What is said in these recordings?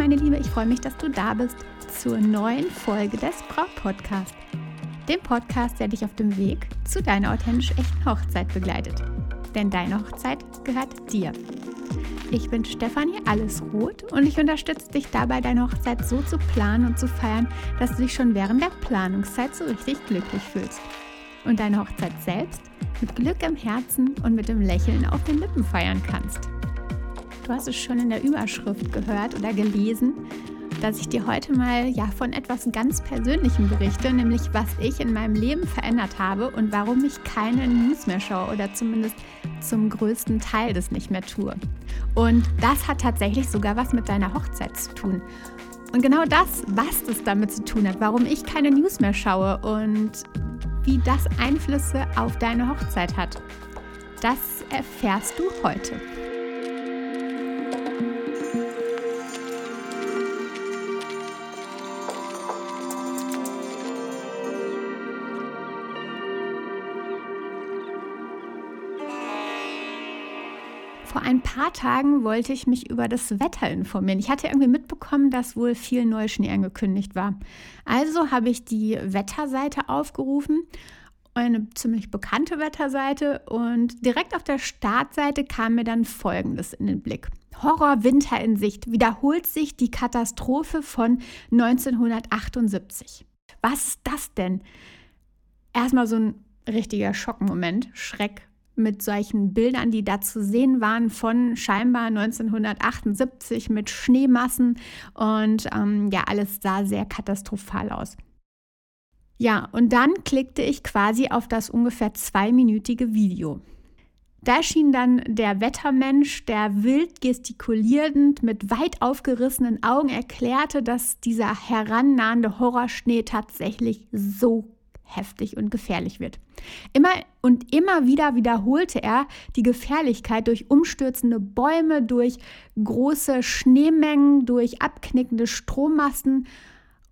meine Liebe, ich freue mich, dass du da bist zur neuen Folge des Braut Podcast. Dem Podcast, der dich auf dem Weg zu deiner authentisch echten Hochzeit begleitet. Denn deine Hochzeit gehört dir. Ich bin Stefanie Allesroth und ich unterstütze dich dabei, deine Hochzeit so zu planen und zu feiern, dass du dich schon während der Planungszeit so richtig glücklich fühlst. Und deine Hochzeit selbst mit Glück im Herzen und mit dem Lächeln auf den Lippen feiern kannst. Du hast es schon in der Überschrift gehört oder gelesen, dass ich dir heute mal ja von etwas ganz Persönlichem berichte, nämlich was ich in meinem Leben verändert habe und warum ich keine News mehr schaue oder zumindest zum größten Teil das nicht mehr tue. Und das hat tatsächlich sogar was mit deiner Hochzeit zu tun. Und genau das, was das damit zu tun hat, warum ich keine News mehr schaue und wie das Einflüsse auf deine Hochzeit hat, das erfährst du heute. Vor ein paar Tagen wollte ich mich über das Wetter informieren. Ich hatte irgendwie mitbekommen, dass wohl viel Neuschnee angekündigt war. Also habe ich die Wetterseite aufgerufen, eine ziemlich bekannte Wetterseite, und direkt auf der Startseite kam mir dann Folgendes in den Blick. Horror Winter in Sicht. Wiederholt sich die Katastrophe von 1978. Was ist das denn? Erstmal so ein richtiger Schockmoment, Schreck, mit solchen Bildern, die da zu sehen waren von scheinbar 1978 mit Schneemassen und ähm, ja, alles sah sehr katastrophal aus. Ja, und dann klickte ich quasi auf das ungefähr zweiminütige Video. Da erschien dann der Wettermensch, der wild gestikulierend mit weit aufgerissenen Augen erklärte, dass dieser herannahende Horrorschnee tatsächlich so heftig und gefährlich wird. Immer und immer wieder wiederholte er die Gefährlichkeit durch umstürzende Bäume, durch große Schneemengen, durch abknickende Strommasten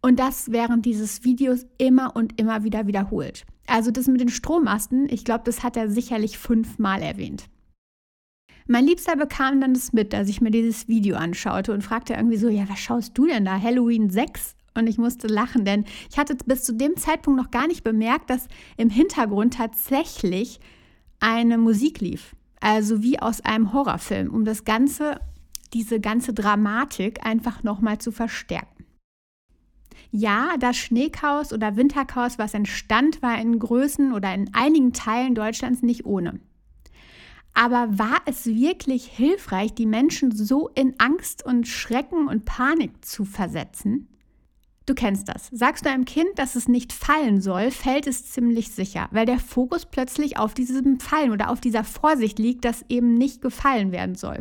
und das während dieses Videos immer und immer wieder wiederholt. Also das mit den Strommasten, ich glaube, das hat er sicherlich fünfmal erwähnt. Mein Liebster bekam dann das mit, als ich mir dieses Video anschaute und fragte irgendwie so, ja, was schaust du denn da? Halloween 6? Und ich musste lachen, denn ich hatte bis zu dem Zeitpunkt noch gar nicht bemerkt, dass im Hintergrund tatsächlich eine Musik lief. Also wie aus einem Horrorfilm, um das Ganze, diese ganze Dramatik einfach nochmal zu verstärken. Ja, das Schneechaos oder Winterchaos, was entstand, war in Größen oder in einigen Teilen Deutschlands nicht ohne. Aber war es wirklich hilfreich, die Menschen so in Angst und Schrecken und Panik zu versetzen? Du kennst das. Sagst du einem Kind, dass es nicht fallen soll, fällt es ziemlich sicher, weil der Fokus plötzlich auf diesem Fallen oder auf dieser Vorsicht liegt, dass eben nicht gefallen werden soll.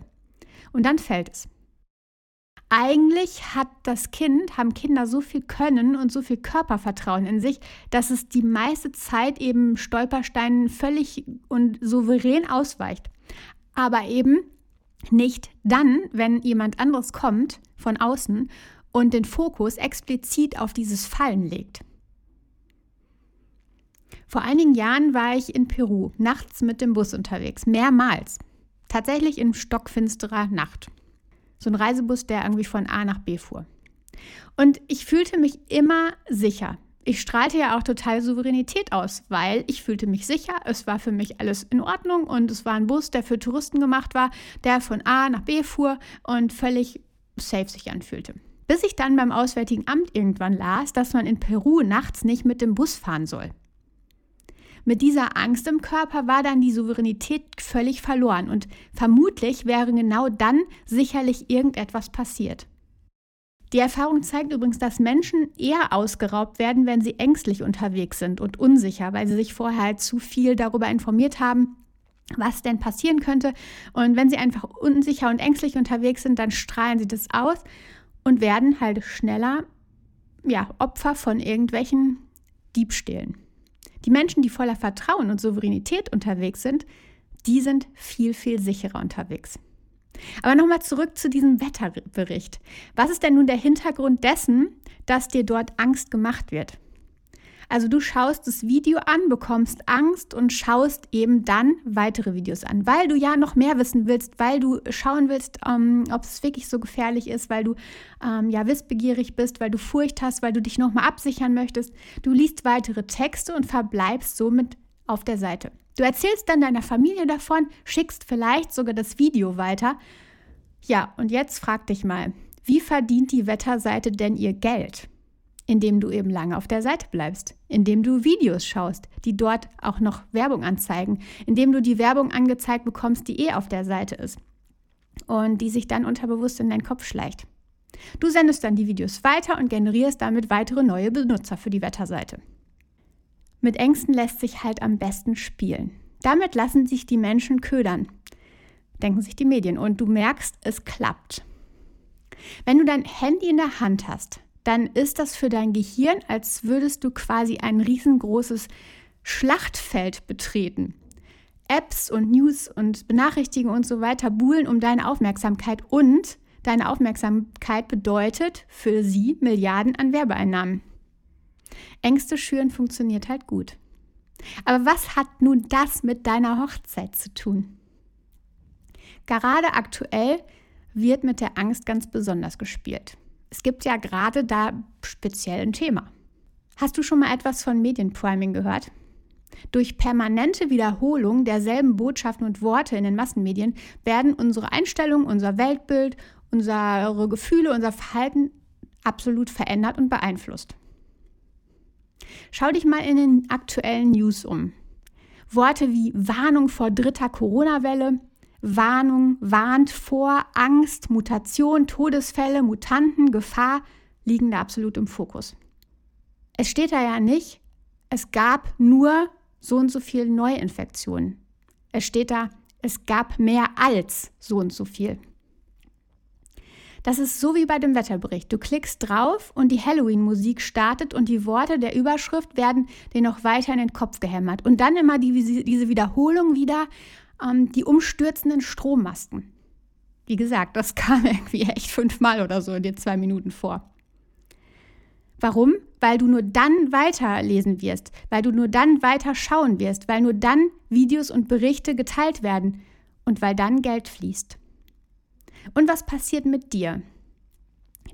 Und dann fällt es. Eigentlich hat das Kind, haben Kinder so viel Können und so viel Körpervertrauen in sich, dass es die meiste Zeit eben Stolpersteinen völlig und souverän ausweicht. Aber eben nicht dann, wenn jemand anderes kommt von außen und den Fokus explizit auf dieses Fallen legt. Vor einigen Jahren war ich in Peru, nachts mit dem Bus unterwegs, mehrmals. Tatsächlich in stockfinsterer Nacht. So ein Reisebus, der irgendwie von A nach B fuhr. Und ich fühlte mich immer sicher. Ich strahlte ja auch total Souveränität aus, weil ich fühlte mich sicher, es war für mich alles in Ordnung und es war ein Bus, der für Touristen gemacht war, der von A nach B fuhr und völlig safe sich anfühlte. Bis ich dann beim Auswärtigen Amt irgendwann las, dass man in Peru nachts nicht mit dem Bus fahren soll. Mit dieser Angst im Körper war dann die Souveränität völlig verloren und vermutlich wäre genau dann sicherlich irgendetwas passiert. Die Erfahrung zeigt übrigens, dass Menschen eher ausgeraubt werden, wenn sie ängstlich unterwegs sind und unsicher, weil sie sich vorher halt zu viel darüber informiert haben, was denn passieren könnte. Und wenn sie einfach unsicher und ängstlich unterwegs sind, dann strahlen sie das aus und werden halt schneller ja, Opfer von irgendwelchen Diebstählen. Die Menschen, die voller Vertrauen und Souveränität unterwegs sind, die sind viel, viel sicherer unterwegs. Aber nochmal zurück zu diesem Wetterbericht. Was ist denn nun der Hintergrund dessen, dass dir dort Angst gemacht wird? Also du schaust das Video an, bekommst Angst und schaust eben dann weitere Videos an, weil du ja noch mehr wissen willst, weil du schauen willst, ähm, ob es wirklich so gefährlich ist, weil du ähm, ja wissbegierig bist, weil du Furcht hast, weil du dich nochmal absichern möchtest. Du liest weitere Texte und verbleibst somit auf der Seite. Du erzählst dann deiner Familie davon, schickst vielleicht sogar das Video weiter. Ja, und jetzt frag dich mal, wie verdient die Wetterseite denn ihr Geld? Indem du eben lange auf der Seite bleibst, indem du Videos schaust, die dort auch noch Werbung anzeigen, indem du die Werbung angezeigt bekommst, die eh auf der Seite ist und die sich dann unterbewusst in deinen Kopf schleicht. Du sendest dann die Videos weiter und generierst damit weitere neue Benutzer für die Wetterseite. Mit Ängsten lässt sich halt am besten spielen. Damit lassen sich die Menschen ködern, denken sich die Medien, und du merkst, es klappt. Wenn du dein Handy in der Hand hast, dann ist das für dein Gehirn, als würdest du quasi ein riesengroßes Schlachtfeld betreten. Apps und News und Benachrichtigungen und so weiter buhlen um deine Aufmerksamkeit und deine Aufmerksamkeit bedeutet für sie Milliarden an Werbeeinnahmen. Ängste schüren funktioniert halt gut. Aber was hat nun das mit deiner Hochzeit zu tun? Gerade aktuell wird mit der Angst ganz besonders gespielt. Es gibt ja gerade da speziell ein Thema. Hast du schon mal etwas von Medienpriming gehört? Durch permanente Wiederholung derselben Botschaften und Worte in den Massenmedien werden unsere Einstellungen, unser Weltbild, unsere Gefühle, unser Verhalten absolut verändert und beeinflusst. Schau dich mal in den aktuellen News um. Worte wie Warnung vor dritter Corona-Welle, Warnung warnt vor Angst, Mutation, Todesfälle, Mutanten, Gefahr liegen da absolut im Fokus. Es steht da ja nicht, es gab nur so und so viele Neuinfektionen. Es steht da, es gab mehr als so und so viel. Das ist so wie bei dem Wetterbericht. Du klickst drauf und die Halloween-Musik startet und die Worte der Überschrift werden dir noch weiter in den Kopf gehämmert. Und dann immer die, diese Wiederholung wieder ähm, die umstürzenden Strommasten. Wie gesagt, das kam irgendwie echt fünfmal oder so in den zwei Minuten vor. Warum? Weil du nur dann weiterlesen wirst, weil du nur dann weiter schauen wirst, weil nur dann Videos und Berichte geteilt werden und weil dann Geld fließt. Und was passiert mit dir?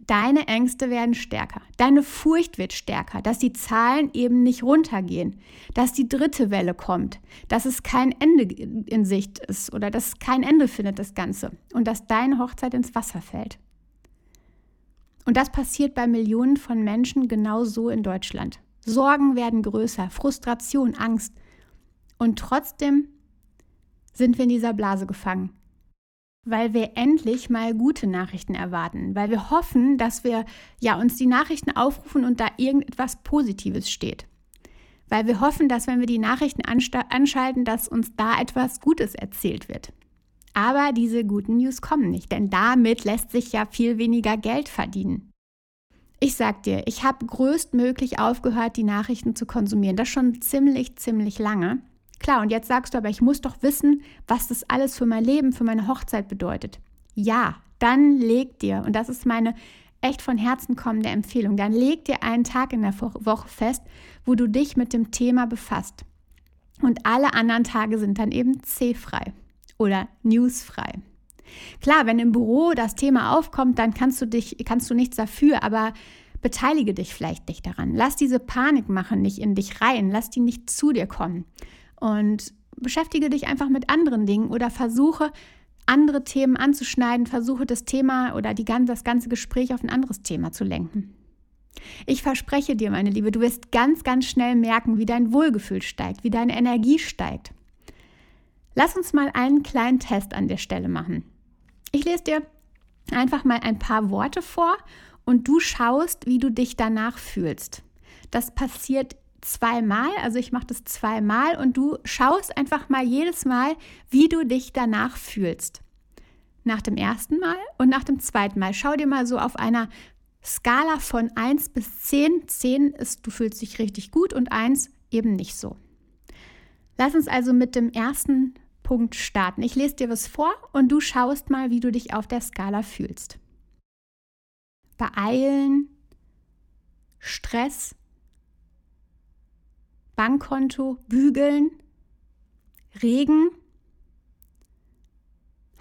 Deine Ängste werden stärker, deine Furcht wird stärker, dass die Zahlen eben nicht runtergehen, dass die dritte Welle kommt, dass es kein Ende in Sicht ist oder dass kein Ende findet das Ganze und dass deine Hochzeit ins Wasser fällt. Und das passiert bei Millionen von Menschen genauso in Deutschland. Sorgen werden größer, Frustration, Angst. Und trotzdem sind wir in dieser Blase gefangen weil wir endlich mal gute Nachrichten erwarten, weil wir hoffen, dass wir ja uns die Nachrichten aufrufen und da irgendetwas Positives steht. Weil wir hoffen, dass wenn wir die Nachrichten anschalten, dass uns da etwas Gutes erzählt wird. Aber diese guten News kommen nicht, denn damit lässt sich ja viel weniger Geld verdienen. Ich sag dir, ich habe größtmöglich aufgehört, die Nachrichten zu konsumieren. Das schon ziemlich, ziemlich lange. Klar, und jetzt sagst du aber, ich muss doch wissen, was das alles für mein Leben, für meine Hochzeit bedeutet. Ja, dann leg dir, und das ist meine echt von Herzen kommende Empfehlung, dann leg dir einen Tag in der Woche fest, wo du dich mit dem Thema befasst. Und alle anderen Tage sind dann eben C-frei oder newsfrei. Klar, wenn im Büro das Thema aufkommt, dann kannst du dich, kannst du nichts dafür, aber beteilige dich vielleicht nicht daran. Lass diese Panikmache nicht in dich rein, lass die nicht zu dir kommen und beschäftige dich einfach mit anderen Dingen oder versuche andere Themen anzuschneiden, versuche das Thema oder die, das ganze Gespräch auf ein anderes Thema zu lenken. Ich verspreche dir, meine Liebe, du wirst ganz, ganz schnell merken, wie dein Wohlgefühl steigt, wie deine Energie steigt. Lass uns mal einen kleinen Test an der Stelle machen. Ich lese dir einfach mal ein paar Worte vor und du schaust, wie du dich danach fühlst. Das passiert zweimal, also ich mache das zweimal und du schaust einfach mal jedes Mal, wie du dich danach fühlst. Nach dem ersten Mal und nach dem zweiten Mal. Schau dir mal so auf einer Skala von 1 bis 10. 10 ist, du fühlst dich richtig gut und 1 eben nicht so. Lass uns also mit dem ersten Punkt starten. Ich lese dir was vor und du schaust mal, wie du dich auf der Skala fühlst. Beeilen, Stress, Bankkonto, Bügeln, Regen,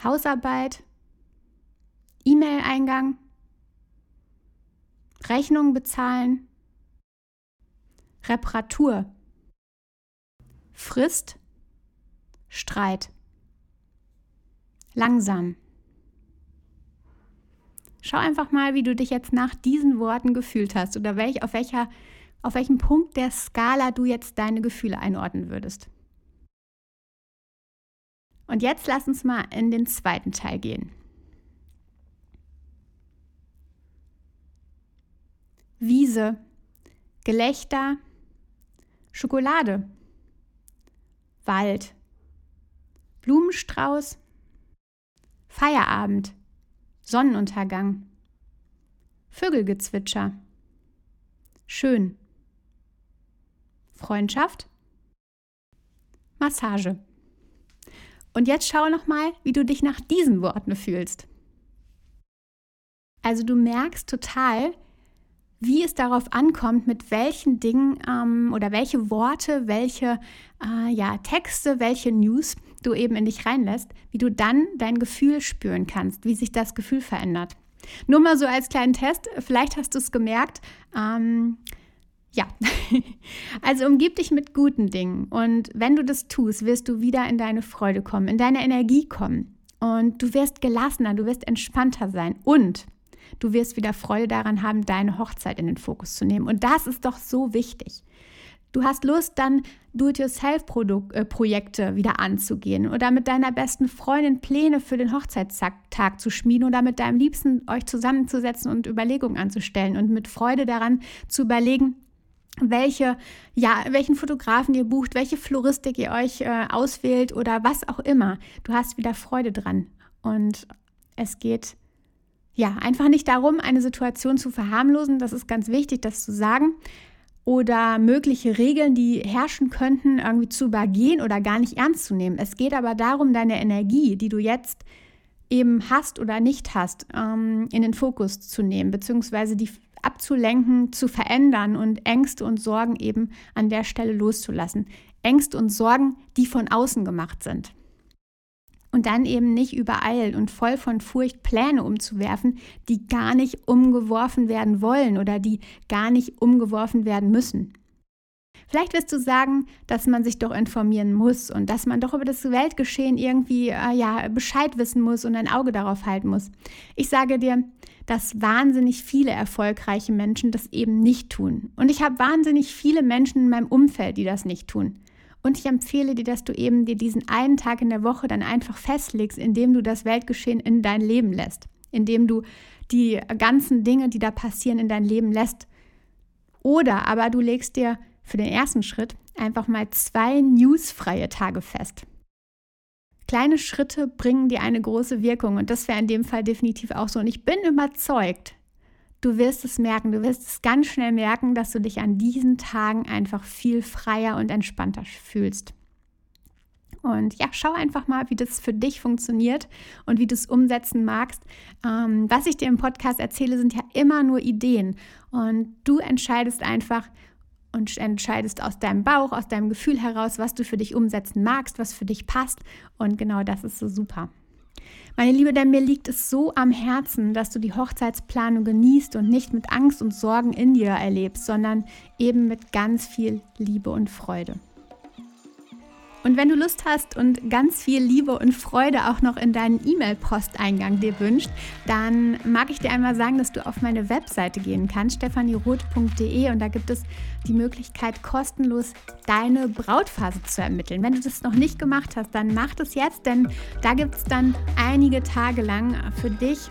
Hausarbeit, E-Mail-Eingang, Rechnung bezahlen, Reparatur, Frist, Streit, langsam. Schau einfach mal, wie du dich jetzt nach diesen Worten gefühlt hast oder welch, auf, welcher, auf welchem Punkt der Skala du jetzt deine Gefühle einordnen würdest. Und jetzt lass uns mal in den zweiten Teil gehen. Wiese, Gelächter, Schokolade, Wald, Blumenstrauß, Feierabend, Sonnenuntergang, Vögelgezwitscher, schön, Freundschaft, Massage. Und jetzt schau noch mal, wie du dich nach diesen Worten fühlst. Also du merkst total, wie es darauf ankommt, mit welchen Dingen ähm, oder welche Worte, welche äh, ja, Texte, welche News du eben in dich reinlässt, wie du dann dein Gefühl spüren kannst, wie sich das Gefühl verändert. Nur mal so als kleinen Test, vielleicht hast du es gemerkt. Ähm, ja, also umgib dich mit guten Dingen und wenn du das tust, wirst du wieder in deine Freude kommen, in deine Energie kommen und du wirst gelassener, du wirst entspannter sein und Du wirst wieder Freude daran haben, deine Hochzeit in den Fokus zu nehmen. Und das ist doch so wichtig. Du hast Lust, dann Do-it-yourself-Projekte äh, wieder anzugehen oder mit deiner besten Freundin Pläne für den Hochzeitstag zu schmieden oder mit deinem Liebsten euch zusammenzusetzen und Überlegungen anzustellen und mit Freude daran zu überlegen, welche, ja, welchen Fotografen ihr bucht, welche Floristik ihr euch äh, auswählt oder was auch immer. Du hast wieder Freude dran. Und es geht ja, einfach nicht darum, eine Situation zu verharmlosen, das ist ganz wichtig, das zu sagen, oder mögliche Regeln, die herrschen könnten, irgendwie zu übergehen oder gar nicht ernst zu nehmen. Es geht aber darum, deine Energie, die du jetzt eben hast oder nicht hast, ähm, in den Fokus zu nehmen, beziehungsweise die abzulenken, zu verändern und Ängste und Sorgen eben an der Stelle loszulassen. Ängste und Sorgen, die von außen gemacht sind und dann eben nicht übereilt und voll von Furcht Pläne umzuwerfen, die gar nicht umgeworfen werden wollen oder die gar nicht umgeworfen werden müssen. Vielleicht wirst du sagen, dass man sich doch informieren muss und dass man doch über das Weltgeschehen irgendwie äh, ja, Bescheid wissen muss und ein Auge darauf halten muss. Ich sage dir, dass wahnsinnig viele erfolgreiche Menschen das eben nicht tun. Und ich habe wahnsinnig viele Menschen in meinem Umfeld, die das nicht tun. Und ich empfehle dir, dass du eben dir diesen einen Tag in der Woche dann einfach festlegst, indem du das Weltgeschehen in dein Leben lässt, indem du die ganzen Dinge, die da passieren, in dein Leben lässt. Oder aber du legst dir für den ersten Schritt einfach mal zwei newsfreie Tage fest. Kleine Schritte bringen dir eine große Wirkung und das wäre in dem Fall definitiv auch so. Und ich bin überzeugt, Du wirst es merken, du wirst es ganz schnell merken, dass du dich an diesen Tagen einfach viel freier und entspannter fühlst. Und ja, schau einfach mal, wie das für dich funktioniert und wie du es umsetzen magst. Ähm, was ich dir im Podcast erzähle, sind ja immer nur Ideen. Und du entscheidest einfach und entscheidest aus deinem Bauch, aus deinem Gefühl heraus, was du für dich umsetzen magst, was für dich passt. Und genau das ist so super. Meine Liebe, denn mir liegt es so am Herzen, dass du die Hochzeitsplanung genießt und nicht mit Angst und Sorgen in dir erlebst, sondern eben mit ganz viel Liebe und Freude. Und wenn du Lust hast und ganz viel Liebe und Freude auch noch in deinen E-Mail-Posteingang dir wünscht, dann mag ich dir einmal sagen, dass du auf meine Webseite gehen kannst, stefanieroth.de und da gibt es die Möglichkeit, kostenlos deine Brautphase zu ermitteln. Wenn du das noch nicht gemacht hast, dann mach das jetzt, denn da gibt es dann einige Tage lang für dich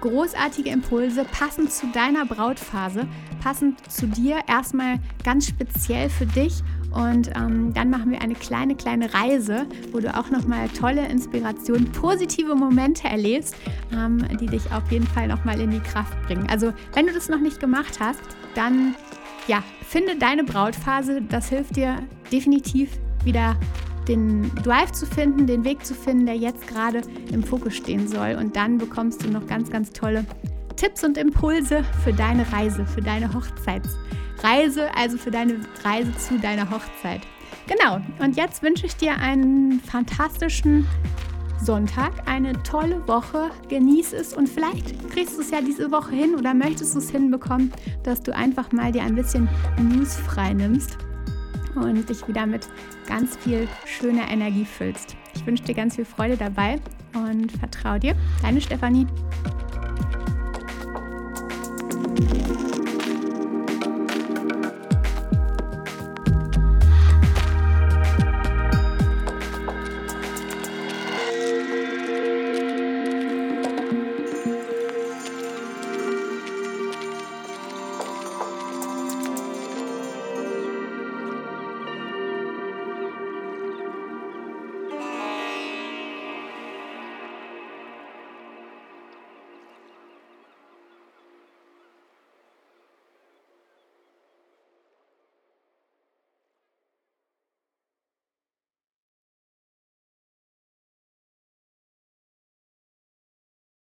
großartige Impulse, passend zu deiner Brautphase, passend zu dir, erstmal ganz speziell für dich und ähm, dann machen wir eine kleine, kleine Reise, wo du auch nochmal tolle Inspiration, positive Momente erlebst, ähm, die dich auf jeden Fall nochmal in die Kraft bringen. Also, wenn du das noch nicht gemacht hast, dann ja, finde deine Brautphase. Das hilft dir definitiv wieder den Drive zu finden, den Weg zu finden, der jetzt gerade im Fokus stehen soll. Und dann bekommst du noch ganz, ganz tolle Tipps und Impulse für deine Reise, für deine Hochzeits Reise, also für deine Reise zu deiner Hochzeit. Genau, und jetzt wünsche ich dir einen fantastischen Sonntag, eine tolle Woche. Genieß es und vielleicht kriegst du es ja diese Woche hin oder möchtest du es hinbekommen, dass du einfach mal dir ein bisschen News frei nimmst und dich wieder mit ganz viel schöner Energie füllst. Ich wünsche dir ganz viel Freude dabei und vertraue dir. Deine Stefanie.